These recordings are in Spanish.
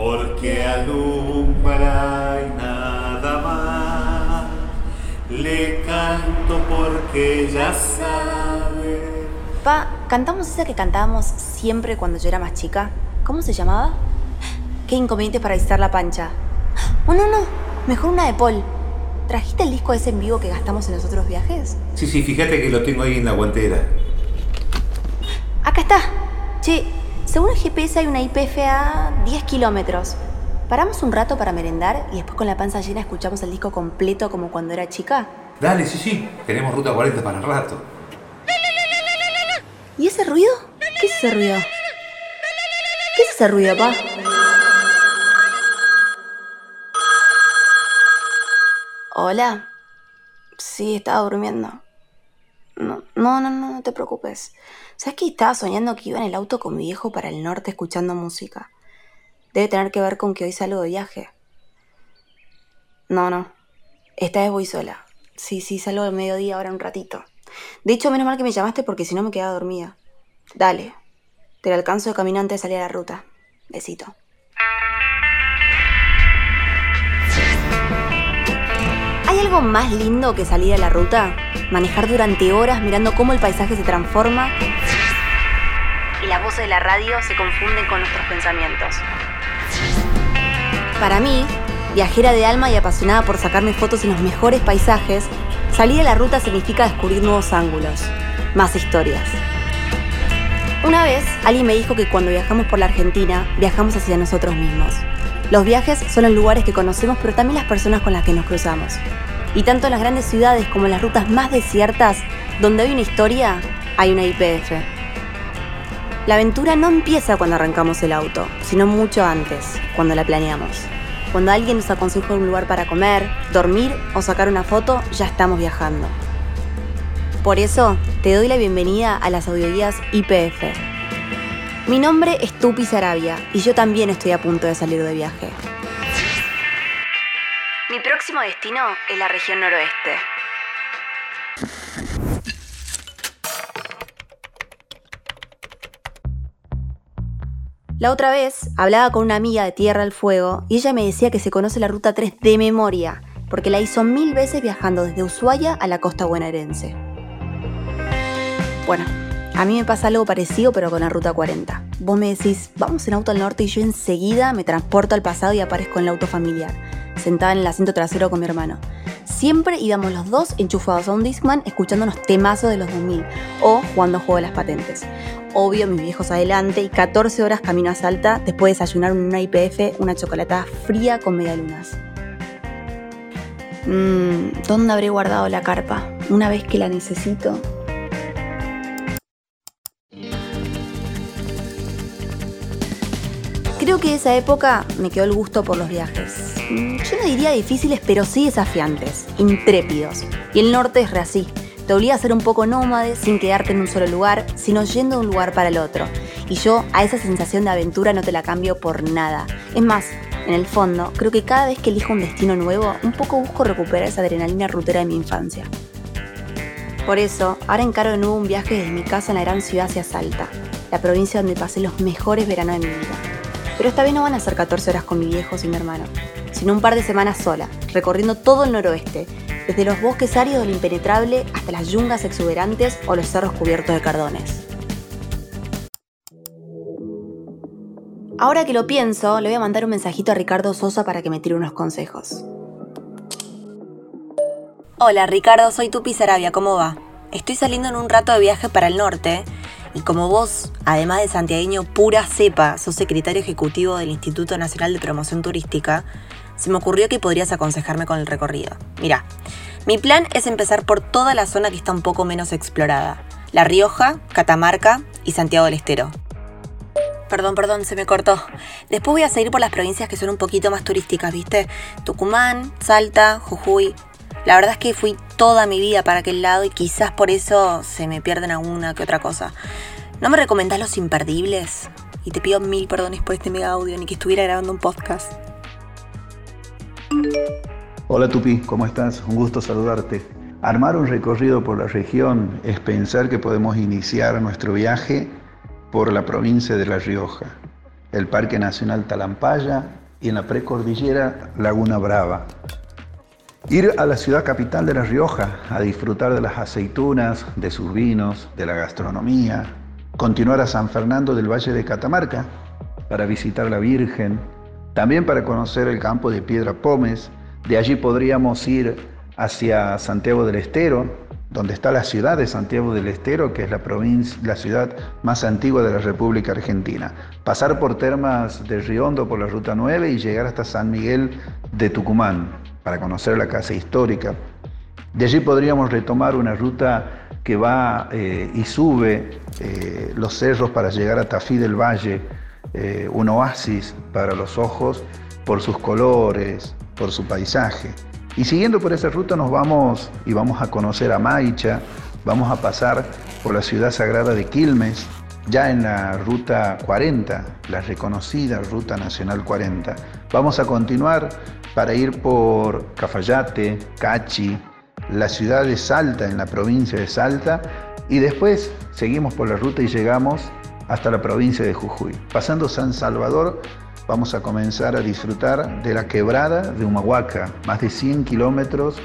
porque alumbra y nada más. Le canto porque ya sabe. Pa, ¿cantamos esa que cantábamos siempre cuando yo era más chica? ¿Cómo se llamaba? Qué inconveniente para visitar la pancha. Oh, no, no, mejor una de Paul. ¿Trajiste el disco ese en vivo que gastamos en los otros viajes? Sí, sí, fíjate que lo tengo ahí en la guantera. Acá está. Che, según el GPS hay una IPF a 10 kilómetros. ¿Paramos un rato para merendar y después con la panza llena escuchamos el disco completo como cuando era chica? Dale, sí, sí, tenemos ruta 40 para el rato. ¿Y ese ruido? ¿Qué es ese ruido? ¿Qué es ese ruido, pa? Hola. Sí, estaba durmiendo. No, no, no, no, te preocupes. ¿Sabes que estaba soñando que iba en el auto con mi viejo para el norte escuchando música? Debe tener que ver con que hoy salgo de viaje. No, no. Esta vez voy sola. Sí, sí, salgo del mediodía ahora un ratito. De hecho, menos mal que me llamaste porque si no me quedaba dormida. Dale. Te la alcanzo de camino antes de salir a la ruta. Besito. ¿Hay algo más lindo que salir a la ruta? Manejar durante horas mirando cómo el paisaje se transforma y las voces de la radio se confunden con nuestros pensamientos. Para mí, viajera de alma y apasionada por sacarme fotos en los mejores paisajes, salir a la ruta significa descubrir nuevos ángulos, más historias. Una vez, alguien me dijo que cuando viajamos por la Argentina, viajamos hacia nosotros mismos. Los viajes son los lugares que conocemos, pero también las personas con las que nos cruzamos. Y tanto en las grandes ciudades como en las rutas más desiertas, donde hay una historia, hay una IPF. La aventura no empieza cuando arrancamos el auto, sino mucho antes, cuando la planeamos. Cuando alguien nos aconseja un lugar para comer, dormir o sacar una foto, ya estamos viajando. Por eso, te doy la bienvenida a las audioguías IPF. Mi nombre es Tupi Sarabia y yo también estoy a punto de salir de viaje. Mi próximo destino es la región noroeste. La otra vez hablaba con una amiga de Tierra del Fuego y ella me decía que se conoce la ruta 3 de memoria, porque la hizo mil veces viajando desde Ushuaia a la costa bonaerense. Bueno, a mí me pasa algo parecido pero con la ruta 40. Vos me decís, vamos en auto al norte y yo enseguida me transporto al pasado y aparezco en el auto familiar, sentada en el asiento trasero con mi hermano. Siempre íbamos los dos enchufados a un Discman escuchándonos temazos de los 2000 o jugando juego de las patentes. Obvio, mis viejos adelante y 14 horas camino a Salta después de desayunar en una IPF una chocolatada fría con medialunas. Mmm, ¿dónde habré guardado la carpa? Una vez que la necesito, Creo que esa época me quedó el gusto por los viajes. Yo no diría difíciles, pero sí desafiantes, intrépidos. Y el norte es así. Te obliga a ser un poco nómade sin quedarte en un solo lugar, sino yendo de un lugar para el otro. Y yo a esa sensación de aventura no te la cambio por nada. Es más, en el fondo, creo que cada vez que elijo un destino nuevo, un poco busco recuperar esa adrenalina rutera de mi infancia. Por eso, ahora encaro de nuevo un viaje desde mi casa en la gran ciudad hacia Salta, la provincia donde pasé los mejores veranos de mi vida. Pero esta vez no van a ser 14 horas con mi viejo y mi hermano, sino un par de semanas sola, recorriendo todo el noroeste, desde los bosques áridos del impenetrable hasta las yungas exuberantes o los cerros cubiertos de cardones. Ahora que lo pienso, le voy a mandar un mensajito a Ricardo Sosa para que me tire unos consejos. Hola Ricardo, soy Tupi Sarabia, ¿cómo va? Estoy saliendo en un rato de viaje para el norte y como vos, además de santiagueño pura cepa, sos secretario ejecutivo del Instituto Nacional de Promoción Turística, se me ocurrió que podrías aconsejarme con el recorrido. Mira, mi plan es empezar por toda la zona que está un poco menos explorada. La Rioja, Catamarca y Santiago del Estero. Perdón, perdón, se me cortó. Después voy a seguir por las provincias que son un poquito más turísticas, ¿viste? Tucumán, Salta, Jujuy. La verdad es que fui toda mi vida para aquel lado y quizás por eso se me pierden alguna que otra cosa. ¿No me recomendás los imperdibles? Y te pido mil perdones por este mega audio, ni que estuviera grabando un podcast. Hola Tupi, ¿cómo estás? Un gusto saludarte. Armar un recorrido por la región es pensar que podemos iniciar nuestro viaje por la provincia de La Rioja. el Parque Nacional Talampaya y en la precordillera Laguna Brava. Ir a la ciudad capital de La Rioja a disfrutar de las aceitunas, de sus vinos, de la gastronomía. Continuar a San Fernando del Valle de Catamarca para visitar la Virgen. También para conocer el campo de Piedra Pómez. De allí podríamos ir hacia Santiago del Estero, donde está la ciudad de Santiago del Estero, que es la, provincia, la ciudad más antigua de la República Argentina. Pasar por Termas de Riondo por la Ruta 9 y llegar hasta San Miguel de Tucumán para conocer la casa histórica. De allí podríamos retomar una ruta que va eh, y sube eh, los cerros para llegar a Tafí del Valle, eh, un oasis para los ojos por sus colores, por su paisaje. Y siguiendo por esa ruta nos vamos y vamos a conocer a Maicha, vamos a pasar por la ciudad sagrada de Quilmes, ya en la ruta 40, la reconocida ruta nacional 40. Vamos a continuar para ir por Cafayate, Cachi, la ciudad de Salta, en la provincia de Salta, y después seguimos por la ruta y llegamos hasta la provincia de Jujuy. Pasando San Salvador, vamos a comenzar a disfrutar de la quebrada de Humahuaca, más de 100 kilómetros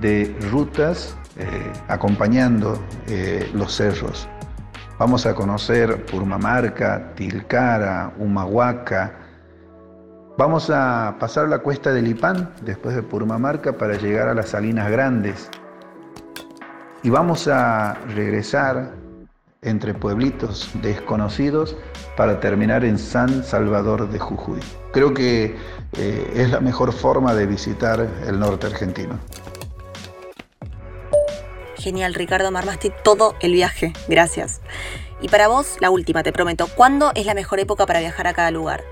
de rutas eh, acompañando eh, los cerros. Vamos a conocer Purmamarca, Tilcara, Humahuaca. Vamos a pasar la cuesta del Ipán después de Purmamarca para llegar a las Salinas Grandes. Y vamos a regresar entre pueblitos desconocidos para terminar en San Salvador de Jujuy. Creo que eh, es la mejor forma de visitar el norte argentino. Genial, Ricardo, me todo el viaje. Gracias. Y para vos, la última, te prometo. ¿Cuándo es la mejor época para viajar a cada lugar?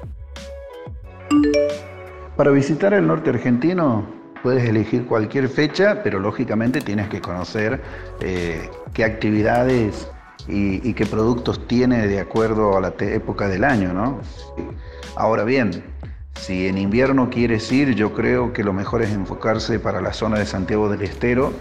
Para visitar el norte argentino puedes elegir cualquier fecha, pero lógicamente tienes que conocer eh, qué actividades y, qué productos tiene de acuerdo a la época del año, ¿no? Ahora bien, si en invierno quieres ir, yo creo que lo mejor es enfocarse para la zona de Santiago del Estero,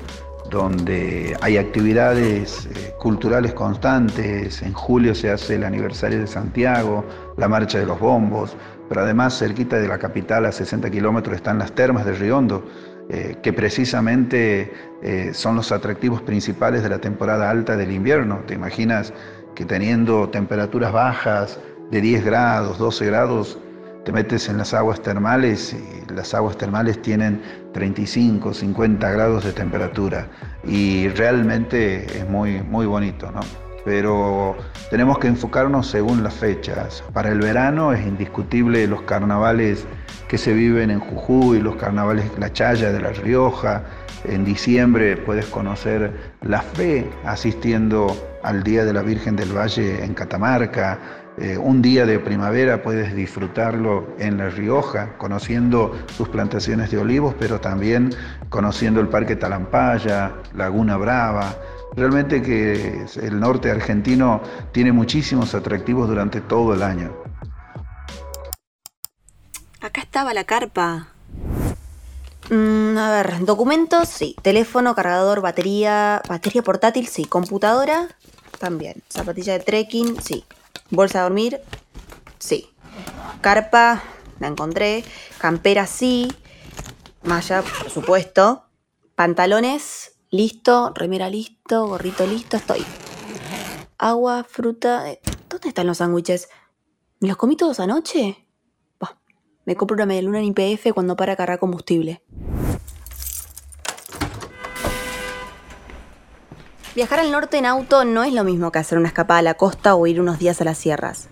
donde hay actividades eh, culturales constantes. En julio se hace el aniversario de Santiago, la marcha de los bombos, pero además cerquita de la capital, a 60 kilómetros, están las termas de Riondo, eh, que precisamente eh, son los atractivos principales de la temporada alta del invierno. ¿Te imaginas que teniendo temperaturas bajas de 10 grados, 12 grados, te metes en las aguas termales y las aguas termales tienen 35, 50 grados de temperatura y realmente es muy, muy bonito, ¿no? Pero tenemos que enfocarnos según las fechas. Para el verano es indiscutible los carnavales que se viven en Jujuy, los carnavales La Chaya de La Rioja. En diciembre puedes conocer la fe asistiendo al Día de la Virgen del Valle en Catamarca. Eh, un día de primavera puedes disfrutarlo en La Rioja, conociendo sus plantaciones de olivos, pero también conociendo el Parque Talampaya, Laguna Brava. Realmente que el norte argentino tiene muchísimos atractivos durante todo el año. Acá estaba la carpa. Mm, a ver, documentos, sí. Teléfono, cargador, batería. Batería portátil, sí. Computadora, también. Zapatilla de trekking, sí. Bolsa de dormir, sí. Carpa, la encontré. Campera, sí. Malla, por supuesto. Pantalones, listo. Remera, listo. Gorrito, listo. Estoy. Agua, fruta. Eh, ¿Dónde están los sándwiches? ¿Me los comí todos anoche? Me compro una media luna en IPF cuando para cargar combustible. Viajar al norte en auto no es lo mismo que hacer una escapada a la costa o ir unos días a las sierras.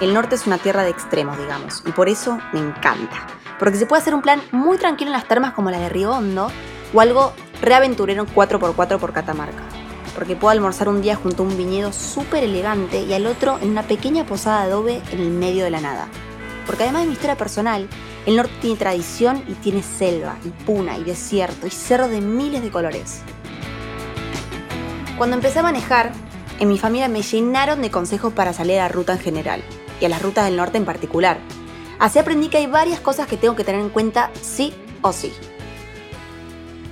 El norte es una tierra de extremos, digamos, y por eso me encanta. Porque se puede hacer un plan muy tranquilo en las termas como la de Río Hondo o algo reaventurero 4x4 por Catamarca porque puedo almorzar un día junto a un viñedo súper elegante y al otro en una pequeña posada adobe en el medio de la nada. Porque además de mi historia personal, el norte tiene tradición y tiene selva, y puna, y desierto, y cerro de miles de colores. Cuando empecé a manejar, en mi familia me llenaron de consejos para salir a la ruta en general, y a las rutas del norte en particular. Así aprendí que hay varias cosas que tengo que tener en cuenta sí o sí.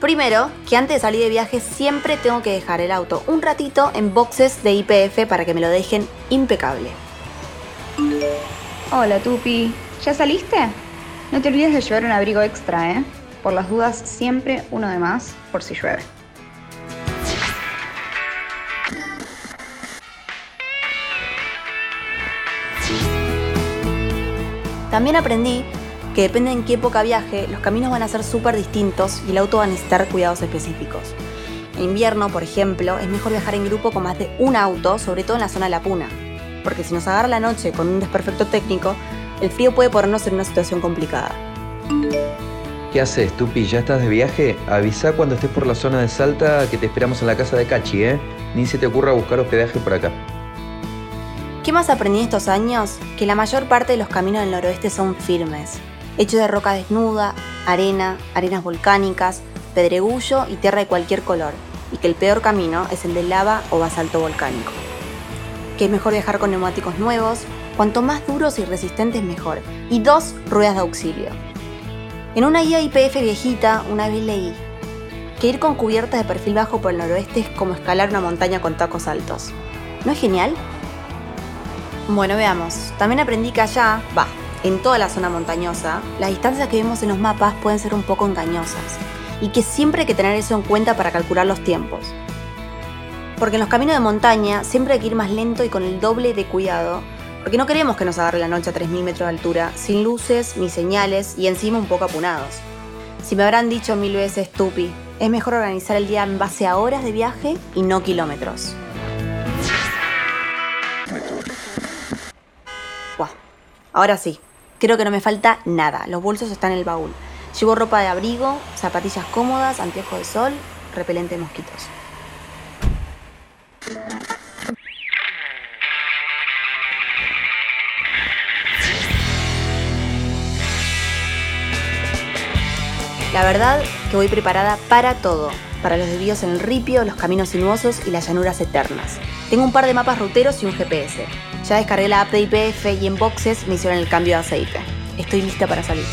Primero, que antes de salir de viaje siempre tengo que dejar el auto un ratito en boxes de IPF para que me lo dejen impecable. Hola Tupi, ¿ya saliste? No te olvides de llevar un abrigo extra, ¿eh? Por las dudas, siempre uno de más por si llueve. También aprendí que depende en qué época viaje, los caminos van a ser súper distintos y el auto va a necesitar cuidados específicos. En invierno, por ejemplo, es mejor viajar en grupo con más de un auto, sobre todo en la zona de la Puna, porque si nos agarra la noche con un desperfecto técnico, el frío puede ponernos en una situación complicada. ¿Qué haces, Tupi? ¿Ya estás de viaje? Avisa cuando estés por la zona de Salta que te esperamos en la casa de Cachi, ¿eh? Ni se te ocurra buscar hospedaje por acá. ¿Qué más aprendí estos años? Que la mayor parte de los caminos del noroeste son firmes, hechos de roca desnuda, arena, arenas volcánicas, pedregullo y tierra de cualquier color, y que el peor camino es el de lava o basalto volcánico. Que es mejor viajar con neumáticos nuevos, cuanto más duros y resistentes mejor, y dos ruedas de auxilio. En una guía IPF viejita una vez leí que ir con cubiertas de perfil bajo por el noroeste es como escalar una montaña con tacos altos. ¿No es genial? Bueno, veamos. También aprendí que allá, va, en toda la zona montañosa, las distancias que vemos en los mapas pueden ser un poco engañosas y que siempre hay que tener eso en cuenta para calcular los tiempos. Porque en los caminos de montaña siempre hay que ir más lento y con el doble de cuidado, porque no queremos que nos agarre la noche a 3.000 metros de altura, sin luces ni señales y encima un poco apunados. Si me habrán dicho mil veces, Tupi, es mejor organizar el día en base a horas de viaje y no kilómetros. Buah, ahora sí, Creo que no me falta nada. Los bolsos están en el baúl. Llevo ropa de abrigo, zapatillas cómodas, anteojos de sol, repelente de mosquitos. La verdad que voy preparada para todo, para los desvíos en el ripio, los caminos sinuosos y las llanuras eternas. Tengo un par de mapas ruteros y un GPS. Ya descargué la app de IPF y en boxes me hicieron el cambio de aceite. Estoy lista para salir.